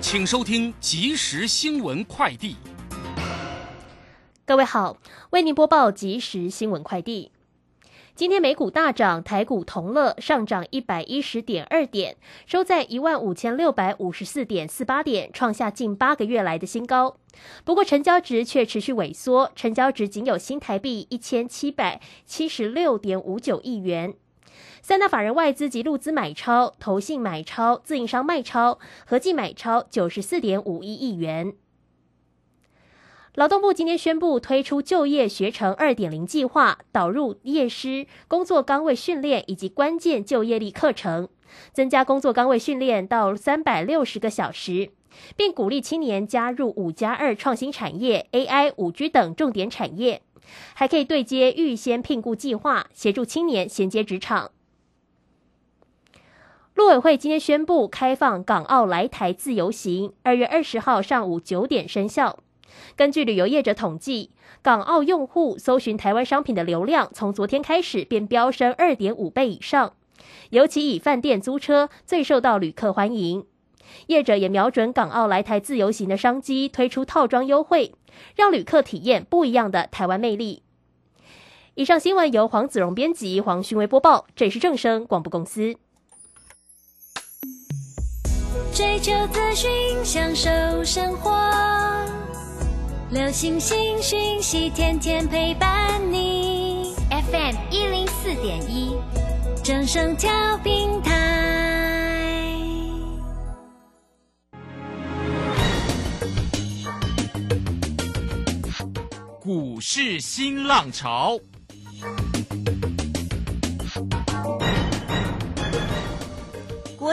请收听即时新闻快递。各位好，为您播报即时新闻快递。今天美股大涨，台股同乐上涨一百一十点二点，收在一万五千六百五十四点四八点，创下近八个月来的新高。不过成交值却持续萎缩，成交值仅有新台币一千七百七十六点五九亿元。三大法人外资及路资买超，投信买超，自营商卖超，合计买超九十四点五一亿元。劳动部今天宣布推出就业学程二点零计划，导入业师工作岗位训练以及关键就业力课程，增加工作岗位训练到三百六十个小时，并鼓励青年加入五加二创新产业、AI、五 G 等重点产业，还可以对接预先聘雇计划，协助青年衔接职场。陆委会今天宣布开放港澳来台自由行，二月二十号上午九点生效。根据旅游业者统计，港澳用户搜寻台湾商品的流量，从昨天开始便飙升二点五倍以上。尤其以饭店租车最受到旅客欢迎。业者也瞄准港澳来台自由行的商机，推出套装优惠，让旅客体验不一样的台湾魅力。以上新闻由黄子荣编辑，黄勋威播报，这里是正声广播公司。追求资讯，享受生活。流星星讯息，天天陪伴你。FM 一零四点一，正声调平台。股市新浪潮，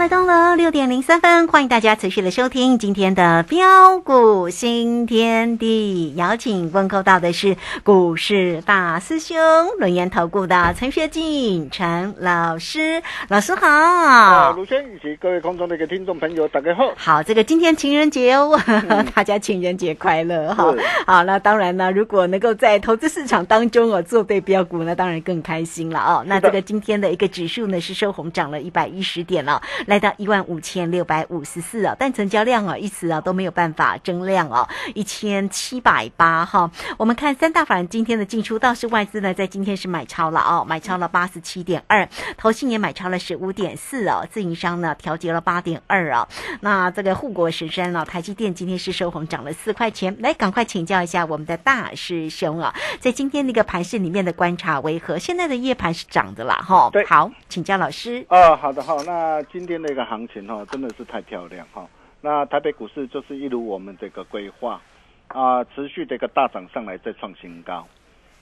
来到了六点零三分，欢迎大家持续的收听今天的标股新天地。邀请问候到的是股市大师兄轮研投顾的陈学进陈老师，老师好。啊，卢轩以及各位空中的一个听众朋友，大家好。好，这个今天情人节哦，大家情人节快乐哈。好，那当然呢，如果能够在投资市场当中哦做对标股，那当然更开心了哦。那这个今天的一个指数呢是收红，涨了一百一十点了。来到一万五千六百五十四啊，但成交量啊一直啊都没有办法增量哦，一千七百八哈。我们看三大法人今天的进出，倒是外资呢在今天是买超了哦，买超了八十七点二，投信也买超了十五点四哦，自营商呢调节了八点二啊。那这个护国神山呢，台积电今天是收红，涨了四块钱。来，赶快请教一下我们的大师兄啊，在今天那个盘市里面的观察为何？现在的夜盘是涨的啦哈。对，好，请教老师。啊，好的好，那。今天的一个行情哈，真的是太漂亮哈。那台北股市就是一如我们这个规划啊，持续的一个大涨上来，再创新高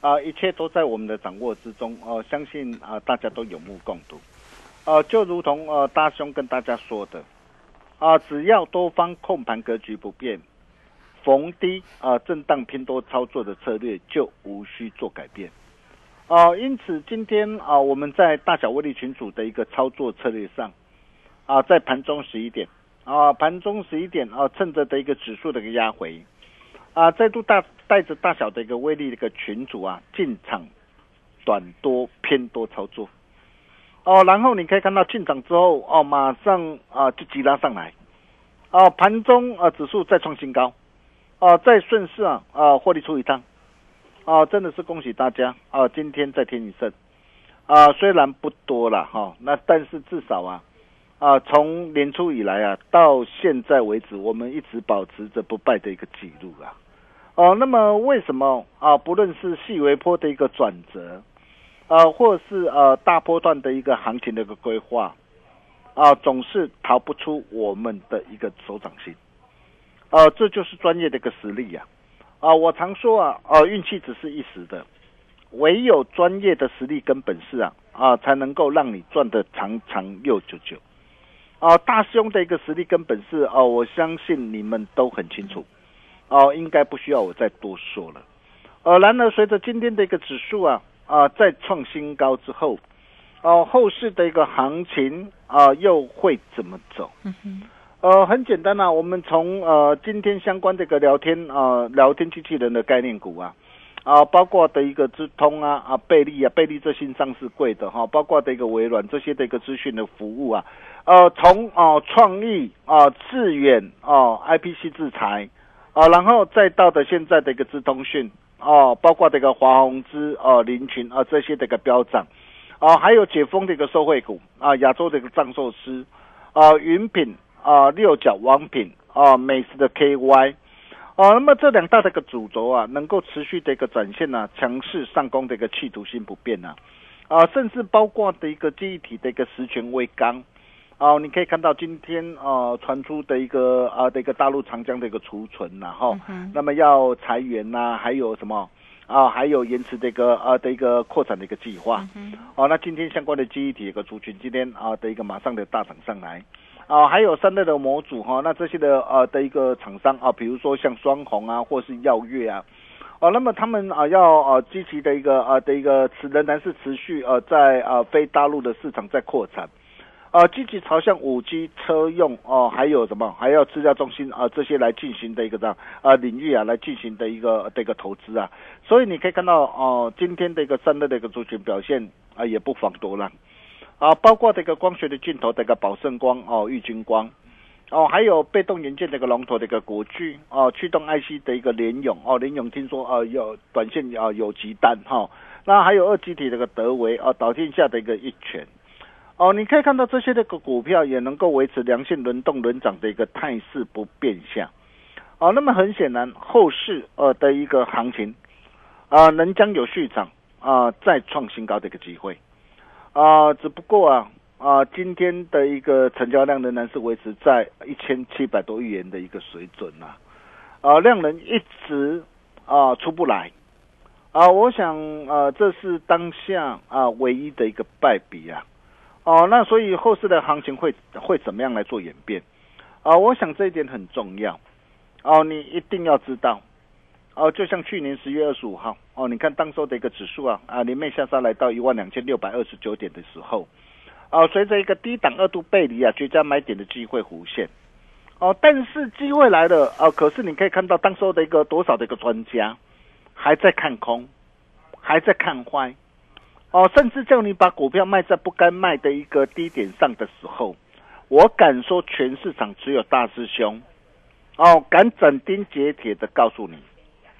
啊，一切都在我们的掌握之中哦。相信啊，大家都有目共睹啊。就如同呃大兄跟大家说的啊，只要多方控盘格局不变，逢低啊震荡偏多操作的策略就无需做改变啊。因此今天啊，我们在大小威力群组的一个操作策略上。啊，在盘中十一点，啊，盘中十一点啊，趁着的一个指数的一个压回，啊，再度大带着大小的一个威力的一个群主啊进场，短多偏多操作，哦，然后你可以看到进场之后哦，马上啊就急拉上来，啊，盘中啊指数再创新高，啊，再顺势啊啊获利出一趟，啊，真的是恭喜大家啊，今天再添一胜，啊，虽然不多了哈，那但是至少啊啊从年初以来啊到现在为止，我们一直保持着不败的一个记录啊。哦，那么为什么啊？不论是细微波的一个转折，啊，或是呃大波段的一个行情的一个规划，啊，总是逃不出我们的一个手掌心，啊，这就是专业的一个实力呀，啊，我常说啊，啊，运气只是一时的，唯有专业的实力跟本事啊，啊，才能够让你赚得长长又久久，啊，大兄的一个实力跟本事啊，我相信你们都很清楚。哦，应该不需要我再多说了。呃，然而随着今天的一个指数啊啊再创新高之后，哦，后市的一个行情啊又会怎么走？呃，很简单啊，我们从呃今天相关这个聊天啊聊天机器人的概念股啊啊，包括的一个智通啊啊贝利啊贝利这新上市贵的哈，包括的一个微软这些的一个资讯的服务啊，呃，从啊创意啊致远啊 IPC 制裁。啊，然后再到的现在的一个资通讯哦，包括这个华宏资哦、林群啊这些的一个标涨，啊，还有解封的一个受惠股啊，亚洲的一个藏寿司啊、云品啊、六角王品啊、美食的 KY 啊，那么这两大的一个主轴啊，能够持续的一个展现呢强势上攻的一个气度性不变呐，啊，甚至包括的一个记忆体的一个十全微钢。哦，你可以看到今天呃传出的一个啊的一个大陆长江的一个储存然后，那么要裁员呐，还有什么啊？还有延迟这个啊的一个扩展的一个计划。哦，那今天相关的记忆体一个族群今天啊的一个马上的大涨上来。啊，还有三类的模组哈，那这些的呃的一个厂商啊，比如说像双红啊，或是耀月啊，哦，那么他们啊要呃积极的一个啊的一个持仍然是持续呃在啊非大陆的市场在扩产。呃，积极朝向五 G 车用哦，还有什么？还要资料中心啊，这些来进行的一个这样啊领域啊，来进行的一个的一个投资啊。所以你可以看到哦，今天的一个三热的一个族群表现啊，也不妨多了啊，包括这个光学的镜头的一个宝盛光哦，玉金光哦，还有被动元件的一个龙头的一个国巨哦，驱动 IC 的一个联勇哦，联勇听说啊有短线啊有急单哈，那还有二极体这个德维啊，导天下的一个一拳。哦，你可以看到这些这个股票也能够维持良性轮动轮涨的一个态势不变相。哦，那么很显然后市呃的一个行情啊，能将有续涨啊，再创新高的一个机会啊。只不过啊啊，今天的一个成交量仍然是维持在一千七百多亿元的一个水准呐。啊，量能一直啊出不来啊。我想啊，这是当下啊唯一的一个败笔啊。哦，那所以后市的行情会会怎么样来做演变？啊，我想这一点很重要。哦，你一定要知道。哦，就像去年十月二十五号，哦，你看当时的一个指数啊，啊，连袂下杀来到一万两千六百二十九点的时候，哦，随着一个低档二度背离啊，绝佳买点的机会弧现。哦，但是机会来了啊，可是你可以看到当时的一个多少的一个专家还在看空，还在看坏。哦，甚至叫你把股票卖在不该卖的一个低点上的时候，我敢说全市场只有大师兄，哦，敢斩钉截铁的告诉你，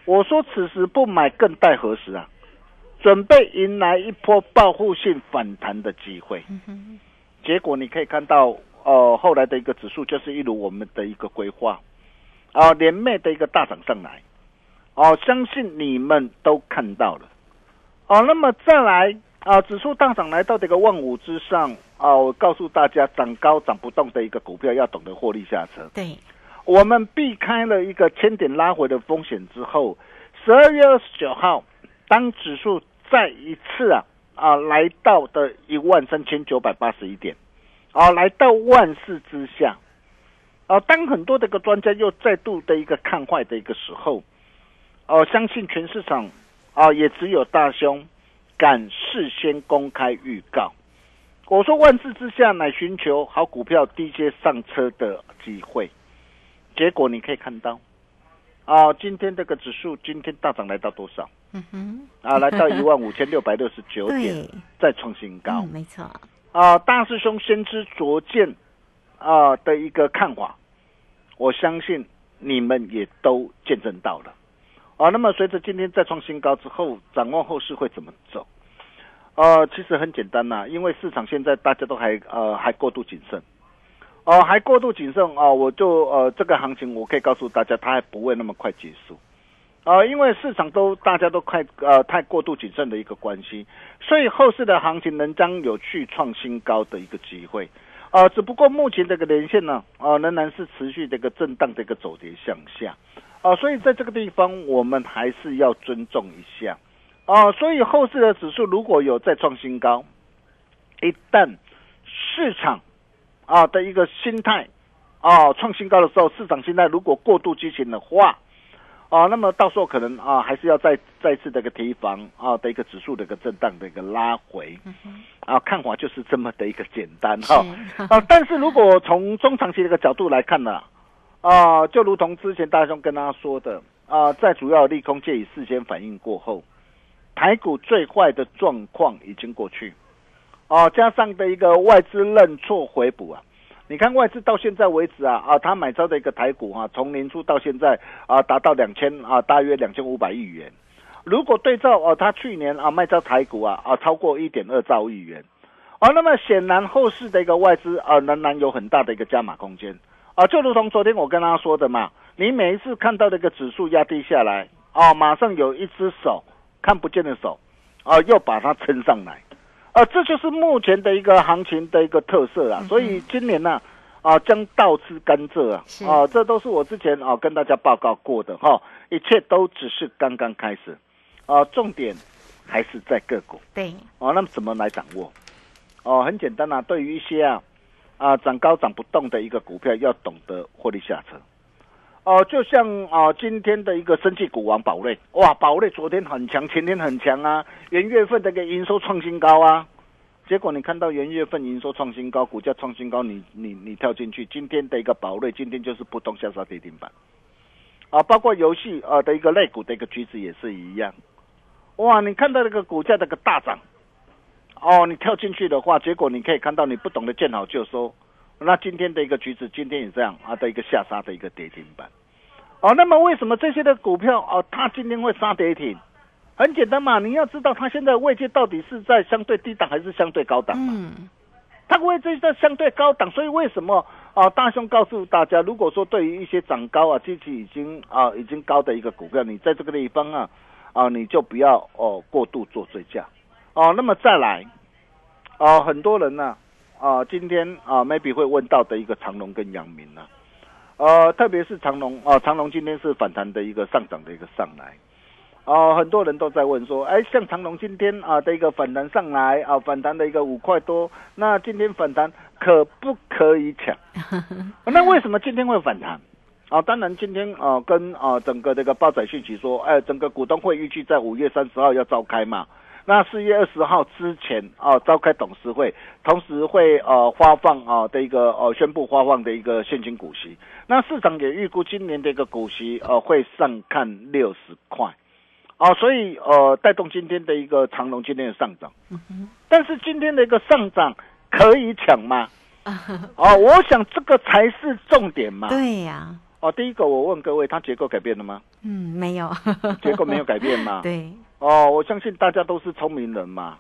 我说此时不买更待何时啊？准备迎来一波报复性反弹的机会。结果你可以看到，哦，后来的一个指数就是一如我们的一个规划，啊，连袂的一个大涨上来，哦，相信你们都看到了。哦，那么再来啊，指数大涨来到这个万五之上啊，我告诉大家，涨高涨不动的一个股票要懂得获利下车。对，我们避开了一个千点拉回的风险之后，十二月二十九号，当指数再一次啊啊来到的一万三千九百八十一点，啊来到万四之下，啊当很多的一个专家又再度的一个看坏的一个时候，哦相信全市场。啊，也只有大兄敢事先公开预告。我说万事之下，乃寻求好股票低阶上车的机会。结果你可以看到，啊，今天这个指数今天大涨来到多少？嗯哼，啊，来到一万五千六百六十九 点，再创新高。没错。啊，大师兄先知灼见啊的一个看法。我相信你们也都见证到了。啊，那么随着今天再创新高之后，展望后市会怎么走？呃，其实很简单呐，因为市场现在大家都还呃还过度谨慎，哦，还过度谨慎哦，我就呃这个行情我可以告诉大家，它还不会那么快结束，啊，因为市场都大家都快呃太过度谨慎的一个关系，所以后市的行情仍将有去创新高的一个机会，啊，只不过目前这个连线呢，啊仍然是持续这个震荡的一个走跌向下，啊，所以在这个地方我们还是要尊重一下。哦，所以后市的指数如果有再创新高，一旦市场啊的一个心态啊创新高的时候，市场心态如果过度激情的话，啊，那么到时候可能啊还是要再再次的一个提防啊的一个指数的一个震荡的一个拉回，啊，看法就是这么的一个简单哈。啊，但是如果从中长期的一个角度来看呢，啊，就如同之前大兄跟大家说的啊，在主要利空借以事先反应过后。台股最坏的状况已经过去，哦，加上的一个外资认错回补啊，你看外资到现在为止啊啊，他买超的一个台股啊，从年初到现在啊，达到两千啊，大约两千五百亿元。如果对照哦，他去年啊卖超台股啊啊，超过一点二兆亿元，啊，那么显然后市的一个外资啊，仍然有很大的一个加码空间啊，就如同昨天我跟他说的嘛，你每一次看到这个指数压低下来啊，马上有一只手。看不见的手，啊，又把它撑上来，啊，这就是目前的一个行情的一个特色啊。所以今年呢，啊，将倒吃甘蔗啊，啊，这都是我之前啊跟大家报告过的哈，一切都只是刚刚开始，啊，重点还是在个股。对，哦，那么怎么来掌握？哦，很简单啊，对于一些啊啊涨高涨不动的一个股票，要懂得获利下车。哦，就像啊，今天的一个生技股王宝瑞，哇，宝瑞昨天很强，前天很强啊，元月份的一个营收创新高啊，结果你看到元月份营收创新高，股价创新高，你你你跳进去，今天的一个宝瑞，今天就是扑通下杀跌停板，啊，包括游戏啊的一个类股的一个趋势也是一样，哇，你看到那个股价的个大涨，哦，你跳进去的话，结果你可以看到你不懂得见好就收。那今天的一个橘子，今天也这样啊的一个下杀的一个跌停板，哦，那么为什么这些的股票哦，它今天会杀跌停？很简单嘛，你要知道它现在位置到底是在相对低档还是相对高档嘛？嗯，它位置在相对高档，所以为什么啊？大兄告诉大家，如果说对于一些涨高啊、机器已经啊已经高的一个股票，你在这个地方啊啊，你就不要哦过度做追加哦。那么再来哦，很多人呢。啊，今天啊，maybe 会问到的一个长隆跟阳明呢，呃，特别是长隆啊，长隆今天是反弹的一个上涨的一个上来，啊，很多人都在问说，哎，像长隆今天啊的一个反弹上来啊，反弹的一个五块多，那今天反弹可不可以抢？那为什么今天会反弹？啊，当然今天啊跟啊整个这个报载讯息说，哎，整个股东会预计在五月三十号要召开嘛。那四月二十号之前啊，召开董事会，同时会呃发放啊的一个呃宣布发放的一个现金股息。那市场也预估今年的一个股息呃会上看六十块，哦，所以呃带动今天的一个长隆今天的上涨。但是今天的一个上涨可以抢吗？哦，我想这个才是重点嘛。对呀。哦，第一个我问各位，它结构改变了吗？嗯，没有。结构没有改变嘛？对。哦，我相信大家都是聪明人嘛。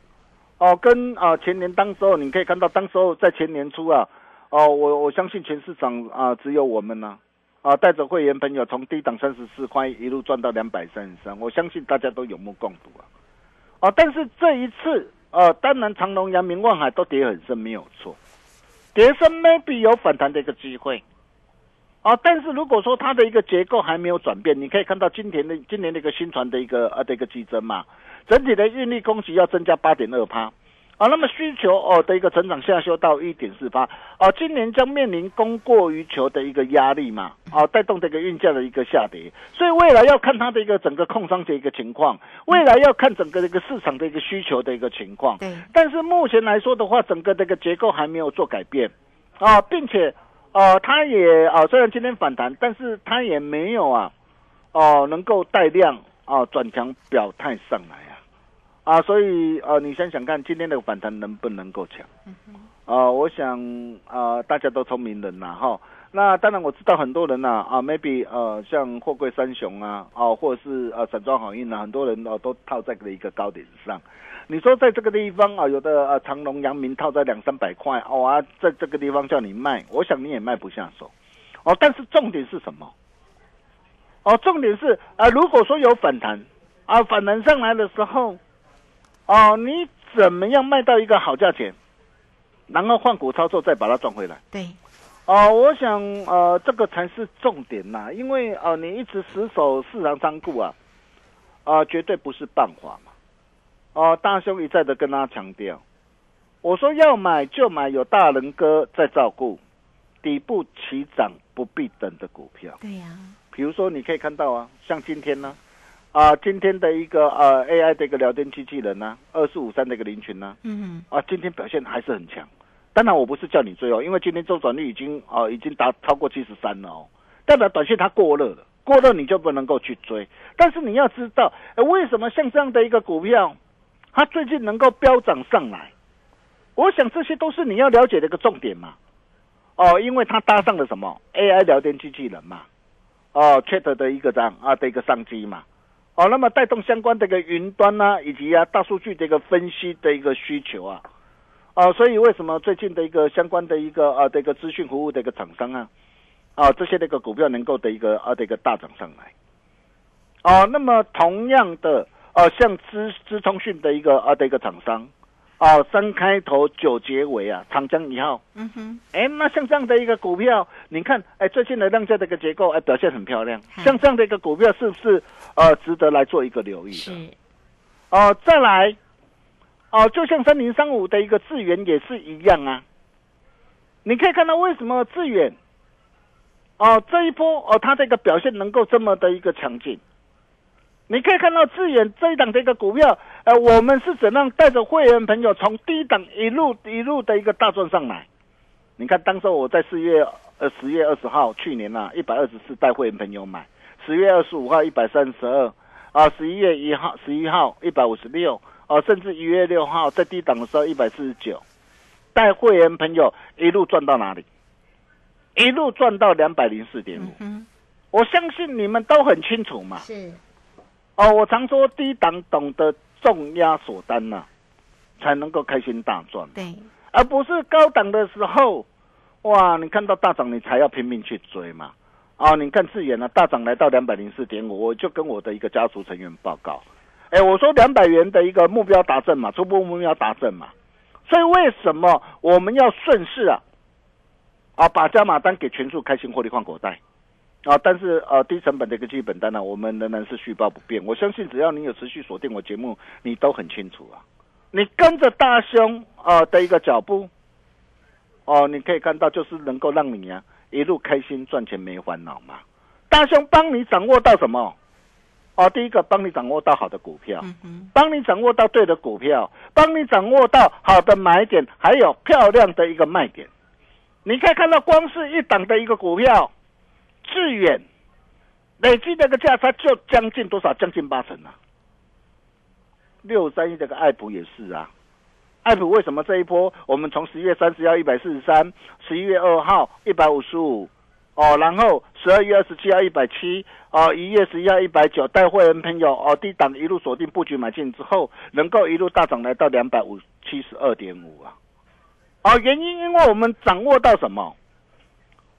哦，跟啊前年当时候，你可以看到当时候在前年初啊，哦，我我相信全市场啊只有我们呢，啊带着会员朋友从低档三十四块一路赚到两百三十三，我相信大家都有目共睹啊。哦，但是这一次，呃，当然长隆、阳明、望海都跌很深，没有错，跌深 maybe 有反弹的一个机会。啊，但是如果说它的一个结构还没有转变，你可以看到今年的今年的一个新船的一个呃的一个激增嘛，整体的运力供给要增加八点二趴，啊，那么需求哦的一个成长下修到一点四八，啊，今年将面临供过于求的一个压力嘛，啊，带动这个运价的一个下跌，所以未来要看它的一个整个控商的一个情况，未来要看整个这个市场的一个需求的一个情况，对，但是目前来说的话，整个这个结构还没有做改变，啊，并且。哦，它也啊，虽然今天反弹，但是它也没有啊，哦，能够带量啊转强表态上来啊，啊，所以呃，你想想看，今天的反弹能不能够强？啊，我想啊，大家都聪明人呐哈，那当然我知道很多人呐啊，maybe 呃像货柜三雄啊，哦或者是呃散装好运啊，很多人哦都套在了一个高点上。你说在这个地方啊，有的啊长隆、阳明套在两三百块哦啊，在这个地方叫你卖，我想你也卖不下手哦。但是重点是什么？哦，重点是啊，如果说有反弹啊，反弹上来的时候，哦，你怎么样卖到一个好价钱，然后换股操作再把它赚回来？对，哦，我想呃，这个才是重点呐，因为呃，你一直死守市场仓库啊，啊，绝对不是办法嘛。哦，大兄一再的跟他强调，我说要买就买有大人哥在照顾，底部起涨不必等的股票。对呀，比如说你可以看到啊，像今天呢，啊，今天的一个呃 AI 的一个聊天机器人呢，二四五三的一个林群呢，嗯啊，今天表现还是很强。当然我不是叫你追哦，因为今天周转率已经啊已经达超过七十三了哦，代表短线它过热了，过热你就不能够去追。但是你要知道，呃为什么像这样的一个股票？它最近能够飙涨上来，我想这些都是你要了解的一个重点嘛。哦，因为它搭上了什么 AI 聊天机器人嘛，哦，Chat 的一个这样啊的一个商机嘛。哦，那么带动相关的一个云端呐，以及啊大数据的一个分析的一个需求啊。哦，所以为什么最近的一个相关的一个啊的一个资讯服务的一个厂商啊，啊这些那个股票能够的一个啊的一个大涨上来。哦，那么同样的。哦，像资资通讯的一个啊的一个厂商，哦，三开头九结尾啊，长江一号，嗯哼，哎，那像这样的一个股票，你看，哎，最近的量价的一个结构，哎，表现很漂亮，像这样的一个股票，是不是呃值得来做一个留意的？是，哦，再来，哦，就像三零三五的一个智源也是一样啊，你可以看到为什么智远，哦，这一波哦，它这个表现能够这么的一个强劲。你可以看到智远这一档的一个股票，呃，我们是怎样带着会员朋友从低档一路一路的一个大赚上来？你看，当时我在四月呃十月二十号，去年呐一百二十四带会员朋友买，十月二十五号一百三十二，啊，十一月一号十一号一百五十六，啊，甚至一月六号在低档的时候一百四十九，带会员朋友一路赚到哪里？一路赚到两百零四点五。我相信你们都很清楚嘛。是。哦，我常说低档懂得重压锁单呐，才能够开心大赚。对，而不是高档的时候，哇，你看到大涨你才要拼命去追嘛。啊，你看智远呢，大涨来到两百零四点五，我就跟我的一个家族成员报告，哎，我说两百元的一个目标达成嘛，初步目标达成嘛。所以为什么我们要顺势啊？啊，把加码单给全数开心获利换口袋。啊，但是呃，低成本的一个基本单呢，我们仍然是续报不变。我相信只要你有持续锁定我节目，你都很清楚啊。你跟着大兄啊的一个脚步，哦，你可以看到就是能够让你啊一路开心赚钱没烦恼嘛。大兄帮你掌握到什么？哦，第一个帮你掌握到好的股票，帮你掌握到对的股票，帮你掌握到好的买点，还有漂亮的一个卖点。你可以看到，光是一档的一个股票。致远累计那个价差就将近多少？将近八成啊！六三一这个爱普也是啊，爱普为什么这一波我们从十月三十号一百四十三，十一月二号一百五十五，哦，然后十二月二十七号一百七，哦，一月十一号一百九，带会员朋友哦低档一路锁定布局买进之后，能够一路大涨来到两百五七十二点五啊！哦，原因因为我们掌握到什么？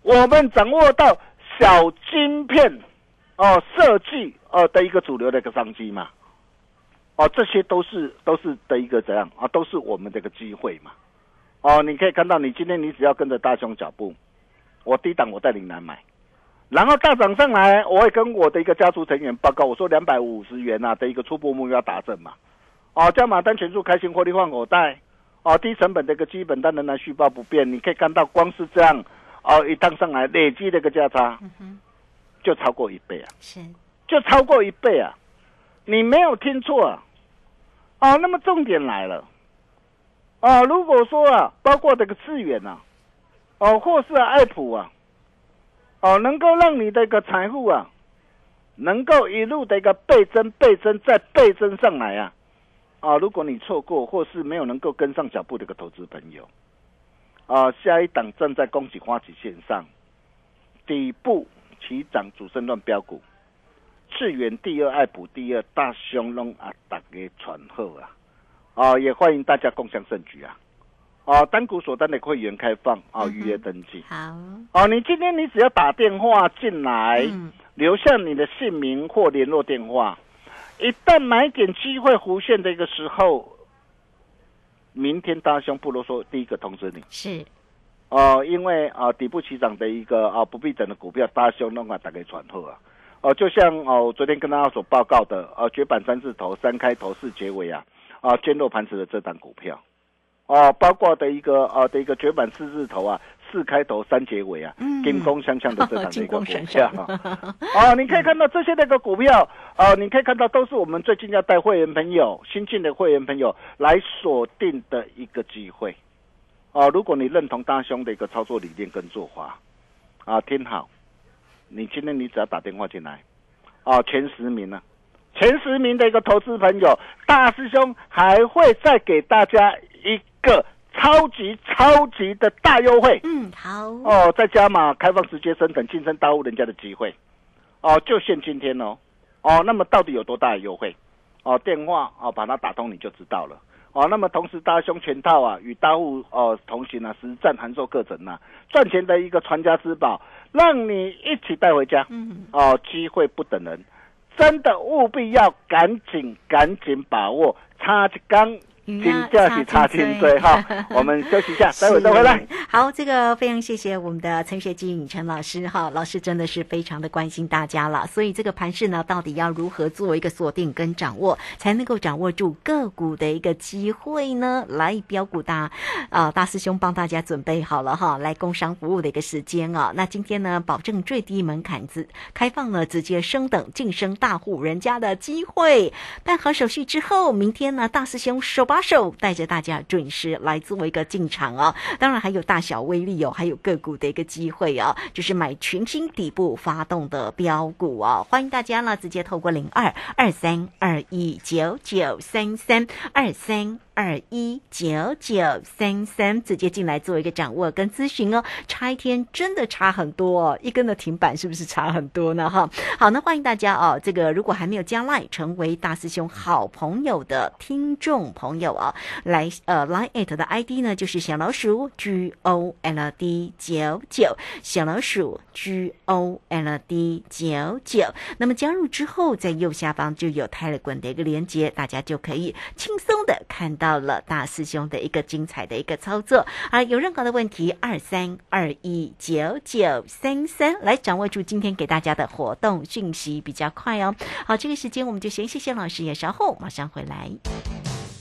我们掌握到。小晶片，哦，设计哦的一个主流的一个商机嘛，哦，这些都是都是的一个怎样啊，都是我们这个机会嘛，哦，你可以看到，你今天你只要跟着大雄脚步，我低档我带领来买，然后大涨上来，我会跟我的一个家族成员报告，我说两百五十元啊的一个初步目标达成嘛，哦，加码单全数开心获利换口袋，哦，低成本的一个基本单仍然续报不变，你可以看到，光是这样。哦，一趟上来累积这个价差，就超过一倍啊！是，就超过一倍啊！你没有听错啊！哦，那么重点来了，哦，如果说啊，包括这个资源啊，哦，或是爱普啊，哦，能够让你的一个财富啊，能够一路的一个倍增、倍增再倍增上来啊！啊，如果你错过或是没有能够跟上脚步的一个投资朋友。啊，下一档正在恭喜花旗线上，底部起涨主升段标股，智远第二，爱普第二，大雄龙啊，大家传后啊，哦，也欢迎大家共享盛举啊，哦，单股锁单的会员开放啊，预约登记。好，哦，你今天你只要打电话进来，嗯。留下你的姓名或联络电话，一旦买点机会弧线的一个时候，明天大兄不啰嗦，第一个通知你。是，哦，因为啊、底部起涨的一个啊、不必等的股票，大兄弄啊打给传后啊。哦，就像哦，我昨天跟大家所报告的，呃，绝版三字头、三开头、四结尾啊，啊，坚若磐石的这档股票，哦，包括的一个啊的一个绝版四字头啊，四开头、三结尾啊，嗯。金光相向的这档的一个股闪票啊，哦，你可以看到这些那个股票，啊，你可以看到都是我们最近要带会员朋友、新进的会员朋友来锁定的一个机会。啊，如果你认同大兄的一个操作理念跟做法，啊，听好，你今天你只要打电话进来，啊，前十名呢、前十名的一个投资朋友，大师兄还会再给大家一个超级超级的大优惠。嗯，好，哦，再加码开放直接升等晋升大户人家的机会，哦，就限今天哦，哦，那么到底有多大的优惠？哦，电话哦把它打通你就知道了。哦，那么同时大胸全套啊，与大户哦同行啊，实战函授课程啊，赚钱的一个传家之宝，让你一起带回家。嗯，哦，机会不等人，真的务必要赶紧赶紧把握，差一缸。鱼请假期插进进嘴嘴哈，我们休息一下，待会再回来。好，这个非常谢谢我们的陈学金陈老师哈，老师真的是非常的关心大家了。所以这个盘势呢，到底要如何做一个锁定跟掌握，才能够掌握住个股的一个机会呢？来，标股大啊、大师兄帮大家准备好了哈，来工商服务的一个时间啊。那今天呢，保证最低门槛子开放了直接升等晋升大户人家的机会。办好手续之后，明天呢，大师兄手把手带着大家准时来做一个进场哦。当然还有大小威力哦，还有个股的一个机会哦，就是买全新底部发动的标股哦。欢迎大家呢，直接透过零二二三二一九九三三二三。二一九九三三，直接进来做一个掌握跟咨询哦。差一天真的差很多哦，一根的停板是不是差很多呢？哈，好，那欢迎大家哦。这个如果还没有加 line 成为大师兄好朋友的听众朋友啊，来呃 line at 的 ID 呢就是小老鼠 G O L D 九九，小老鼠 G O L D 九九。那么加入之后，在右下方就有 Telegram 的一个连接，大家就可以轻松的看到到了大师兄的一个精彩的一个操作。啊，有任何的问题，二三二一九九三三来掌握住今天给大家的活动讯息比较快哦。好，这个时间我们就先谢谢老师，也稍后马上回来。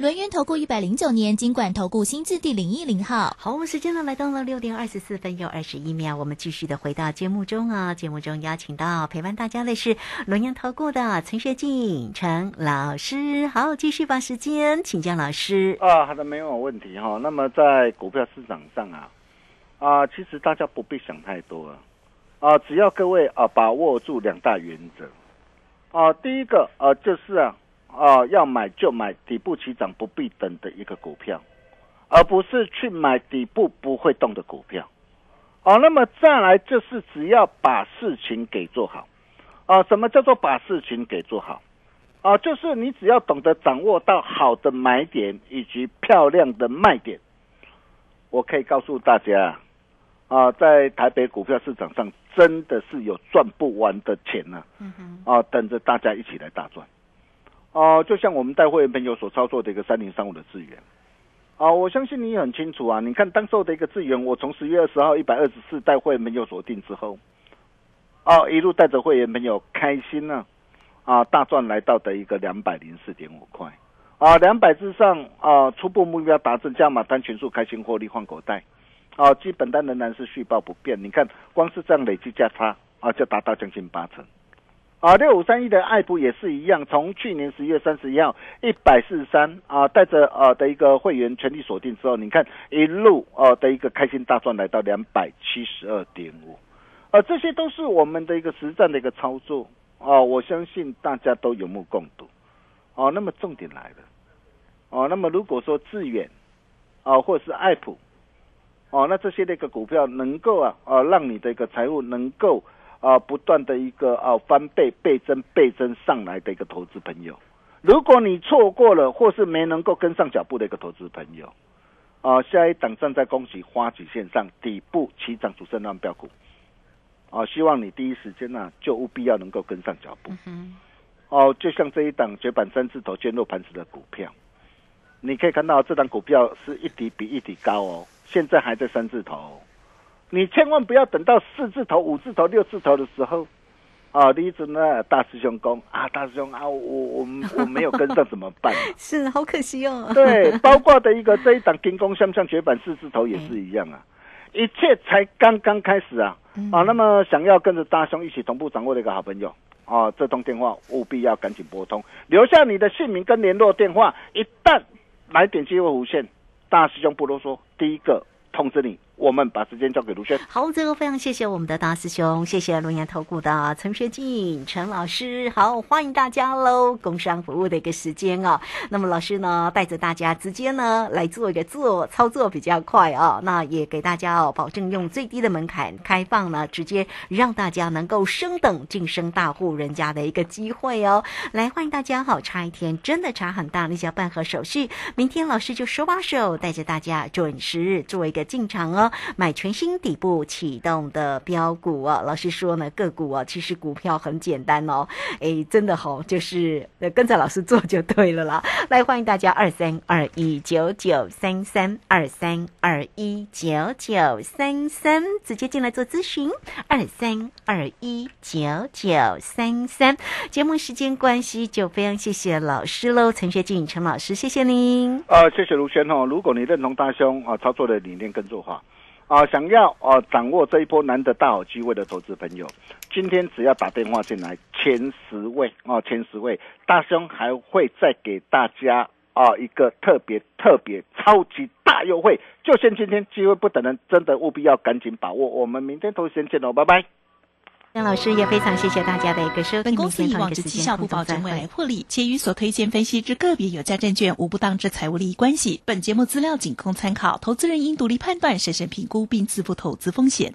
轮源投顾一百零九年金管投顾新字第零一零号。好，我们时间呢来到了六点二十四分又二十一秒，我们继续的回到节目中啊。节目中邀请到陪伴大家的是轮源投顾的陈学进陈老师。好，继续把时间请教老师。啊，好的，没有问题哈。那么在股票市场上啊，啊，其实大家不必想太多啊啊，只要各位啊把握住两大原则啊，第一个啊、就是啊啊要买就买底部起涨不必等的一个股票，而不是去买底部不会动的股票。啊，那么再来就是只要把事情给做好啊，什么叫做把事情给做好？啊，就是你只要懂得掌握到好的买点以及漂亮的卖点，我可以告诉大家，啊，在台北股票市场上真的是有赚不完的钱呢、嗯哼，啊，等着大家一起来大赚。哦、就像我们带会员朋友所操作的一个三零三五的资源，啊，我相信你也很清楚啊。你看当时的一个资源，我从十月二十号一百二十四带会员朋友锁定之后，哦、一路带着会员朋友开心呢、啊，大赚来到的一个两百零四点五块，啊，两百之上啊，初步目标达成，加码单全数开心获利换口袋，啊，基本单仍然是续报不变。你看，光是这样累计价差啊，就达到将近八成。啊，六五三一的爱普也是一样，从去年十月三十一号一百四十三啊，带着呃的一个会员全力锁定之后，你看一路呃的一个开心大赚来到两百七十二点五，啊，这些都是我们的一个实战的一个操作啊、我相信大家都有目共睹哦。那么重点来了哦，那么如果说致远啊，或者是爱普哦，那这些那个股票能够啊啊让你的一个财务能够啊不断的一个啊翻倍倍增倍增上来的一个投资朋友，如果你错过了或是没能够跟上脚步的一个投资朋友，啊，下一档站在恭喜花旗线上底部起涨主升浪标股，啊，希望你第一时间呢、就务必要能够跟上脚步。嗯哦，就像这一档绝版三字头坚若磐石的股票，你可以看到这档股票是一底比一底高哦，现在还在三字头哦、你千万不要等到四字头、五字头、六字头的时候，啊，第一次呢，大师兄讲啊，大师兄啊，我我我没有跟上怎么办？哼，是好可惜哦。对，包括的一个这一档金工像不像绝版四字头也是一样啊，一切才刚刚开始啊啊！那么想要跟着大兄一起同步掌握的一个好朋友啊，这通电话务必要赶紧拨通，留下你的姓名跟联络电话，一旦来点机会无线，大师兄不啰嗦，第一个通知你，我们把时间交给卢轩。好，最后非常谢谢我们的大师兄，谢谢龙岩投顾的陈学进陈老师，好，欢迎大家喽！工商服务的一个时间哦，那么老师呢带着大家直接呢来做一个做操作比较快哦，那也给大家哦保证用最低的门槛开放呢，直接让大家能够升等晋升大户人家的一个机会哦。来，欢迎大家好，差一天真的差很大，你只要办好手续，明天老师就手把手带着大家准时做一个进场哦，买全新底部启动的标股哦。老师说呢，个股哦，其实股票很简单哦，诶，真的好、就是跟着老师做就对了啦。来，欢迎大家二三二一九九三三二三二一九九三三，直接进来做咨询，二三二一九九三三。节目时间关系，就非常谢谢老师喽，陈学进陈老师，谢谢您。呃，谢谢卢轩哦。如果你认同大兄啊操作的理念跟做法啊，想要哦掌握这一波难得大好机会的投资朋友，今天只要打电话进来前十位啊，前十位，大兄还会再给大家啊一个特别特别超级大优惠，就限今天，机会不等人，真的务必要赶紧把握。我们明天同一时间见喽，拜拜。张老师也非常谢谢大家的一个收听，本公司以往之绩效不保证未来获利，且与所推荐分析之个别有价证券无不当之财务利益关系。本节目资料仅供参考，投资人应独立判断、审慎评估并自负投资风险。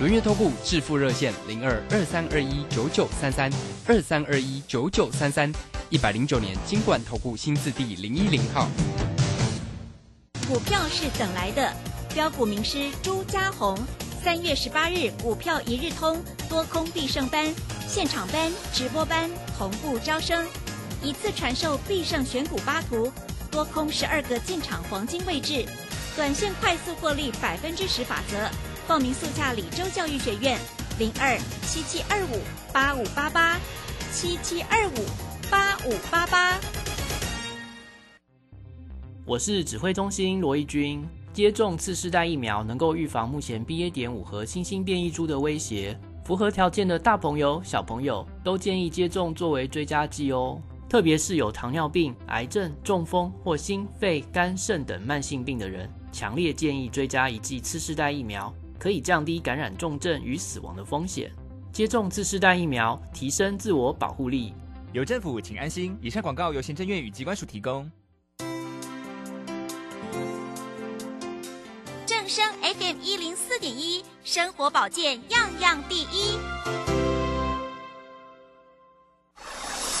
轮月投顾致富热线零二二三二一九九三三二三二一九九三三，一百零九年金管投顾新字第零一零号。股票是等来的，标股名师朱家红，三月十八日股票一日通多空必胜班现场班、直播班同步招生，一次传授必胜选股八图，多空十二个进场黄金位置，短线快速获利百分之十法则。报名速洽李州教育学院零二七七二五八五八八七七二五八五八八。我是指挥中心罗义军。接种次世代疫苗能够预防目前 BA. 点五和新兴变异株的威胁。符合条件的大朋友、小朋友都建议接种作为追加剂哦。特别是有糖尿病、癌症、中风或心肺、肝肾等慢性病的人，强烈建议追加一剂次世代疫苗，可以降低感染重症与死亡的风险。接种次世代疫苗，提升自我保护力。有政府，请安心。以上广告由行政院与机关署提供。正声 FM 一零四点一，生活保健样样第一。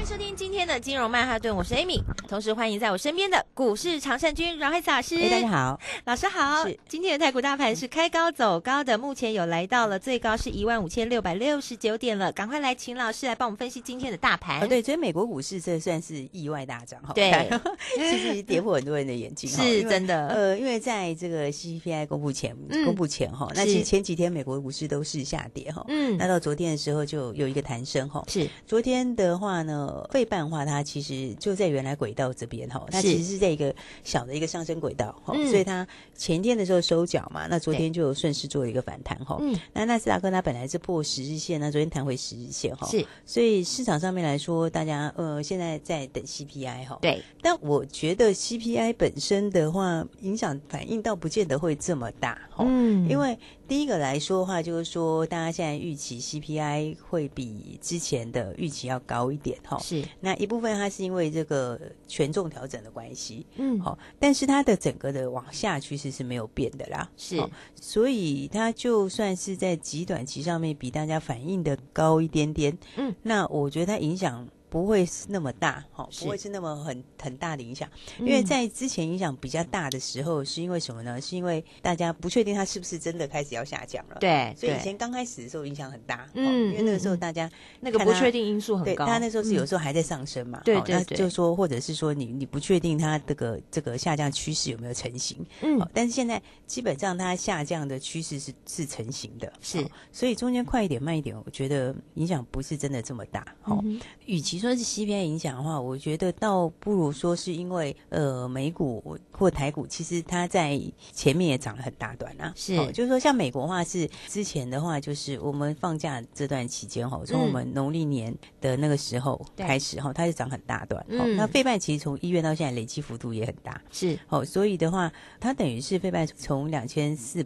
欢迎收听今天的金融曼哈顿，我是 Amy，同时欢迎在我身边的股市常胜军阮慧慈老师。哎，大家好，老师好。是今天的台股大盘是开高走高的，目前有来到了最高是一万五千六百六十九点了。赶快来请老师来帮我们分析今天的大盘。哦，对，所以美国股市这算是意外大涨哈。对，其实跌破很多人的眼睛哈。是真的呃，因为在这个 CPI 公布前，嗯公布前哈，那其实前几天美国股市都是下跌哈。嗯那到昨天的时候就有一个弹升哈。是昨天的话呢，费半的话，它其实就在原来轨道这边哈，它其实是在一个小的一个上升轨道哈，嗯所以它前天的时候收脚嘛，那昨天就有顺势做了一个反弹哈。嗯那纳斯达克它本来是破十日线，那昨天弹回十日线哈。是，所以市场上面来说，大家呃现在在等 CPI 哈。对，但我觉得 CPI 本身的话，影响反应倒不见得会这么大哈。嗯因为第一个来说的话，就是说大家现在预期 CPI 会比之前的预期要高一点哈。是那一部分它是因为这个权重调整的关系，嗯好，但是它的整个的往下趋势是没有变的啦，是所以它就算是在极短期上面比大家反应的高一点点，嗯，那我觉得它影响。不会是那么大，哈，是。不会是那么很很大的影响，嗯。因为在之前影响比较大的时候，是因为什么呢？是因为大家不确定它是不是真的开始要下降了，对所以以前刚开始的时候影响很大，嗯嗯，因为那个时候大家那个不确定因素很对，高它那时候是有嗯时候还在上升嘛，对对对。就说或者是说你你不确定它这个这个下降趋势有没有成型，嗯。好但是现在基本上它下降的趋势是是成型的，是。好所以中间快一点慢一点，我觉得影响不是真的这么大，好、嗯与其说是 CPI 影响的话，我觉得倒不如说是因为呃美股或台股，其实它在前面也涨了很大段啊。是哦就是说像美国的话是之前的话，就是我们放假这段期间哈，从嗯我们农历年的那个时候对开始哈，它是涨很大段。哦嗯那费半其实从一月到现在累积幅度也很大。是哦，所以的话，它等于是费半从两千四